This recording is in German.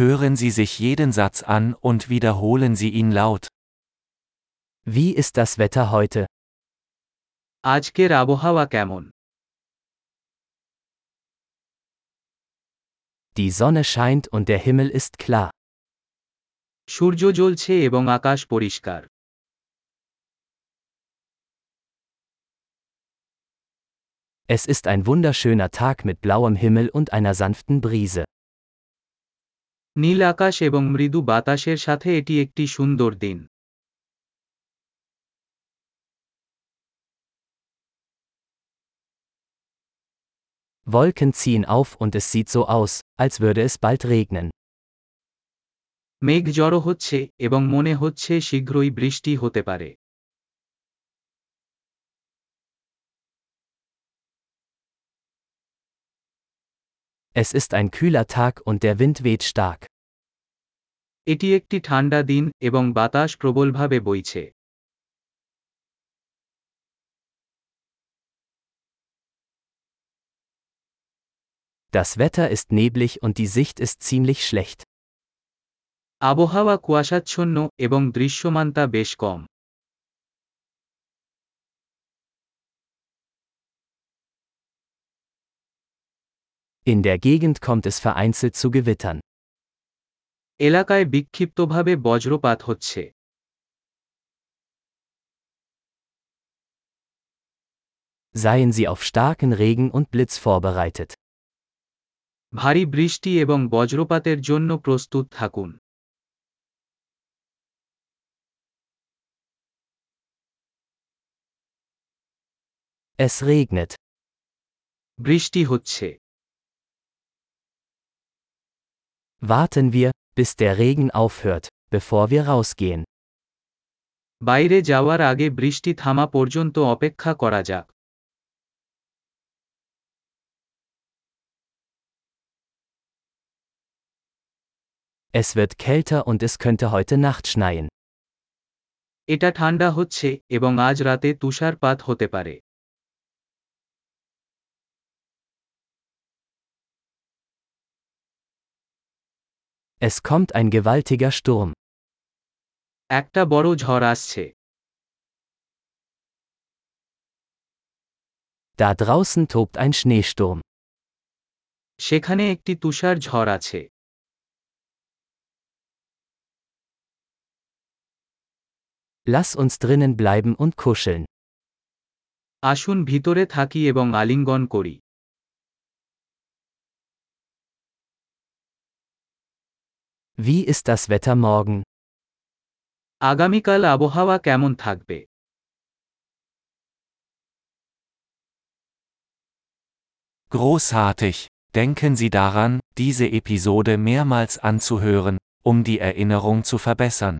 Hören Sie sich jeden Satz an und wiederholen Sie ihn laut. Wie ist das Wetter heute? Die Sonne scheint und der Himmel ist klar. Es ist ein wunderschöner Tag mit blauem Himmel und einer sanften Brise. নীল আকাশ এবং মৃদু বাতাসের সাথে এটি একটি সুন্দর দিন Wolken ziehen auf und es sieht so aus, als würde es bald regnen. মেঘ জড়ো হচ্ছে এবং মনে হচ্ছে শীঘ্রই বৃষ্টি হতে পারে Es ist ein kühler Tag und der Wind weht stark. এটি একটি ঠান্ডা দিন এবং বাতাস প্রবলভাবে বইছে Das Wetter ist neblig und die Sicht ist ziemlich schlecht. আবহাওয়া কুয়াশাচ্ছন্ন এবং দৃশ্যমানতা বেশ কম In der Gegend kommt es vereinzelt zu Gewittern. এলাকায় বিক্ষিপ্তভাবে বজ্রপাত হচ্ছে Seien Sie auf starken Regen und Blitz vorbereitet. ভারী বৃষ্টি এবং বজ্রপাতের জন্য প্রস্তুত থাকুন Es regnet. বৃষ্টি হচ্ছে Warten wir, bis der Regen aufhört, bevor wir rausgehen. বাইরে যাওয়ার আগে বৃষ্টি থামা পর্যন্ত অপেক্ষা করা যাক Es wird kälter und es könnte heute Nacht schneien. এটা ঠান্ডা হচ্ছে এবং আজ রাতে তুষারপাত হতে পারে Es kommt ein gewaltiger Sturm. একটা বড় ঝড় আসছে Da draußen tobt ein Schneesturm. সেখানে একটি তুষার ঝড় আছে Lass uns drinnen bleiben und kuscheln. আসুন ভিতরে থাকি এবং আলিঙ্গন করি Wie ist das Wetter morgen? আগামীকাল আবহাওয়া কেমন থাকবে Großartig! Denken Sie daran, diese Episode mehrmals anzuhören, um die Erinnerung zu verbessern.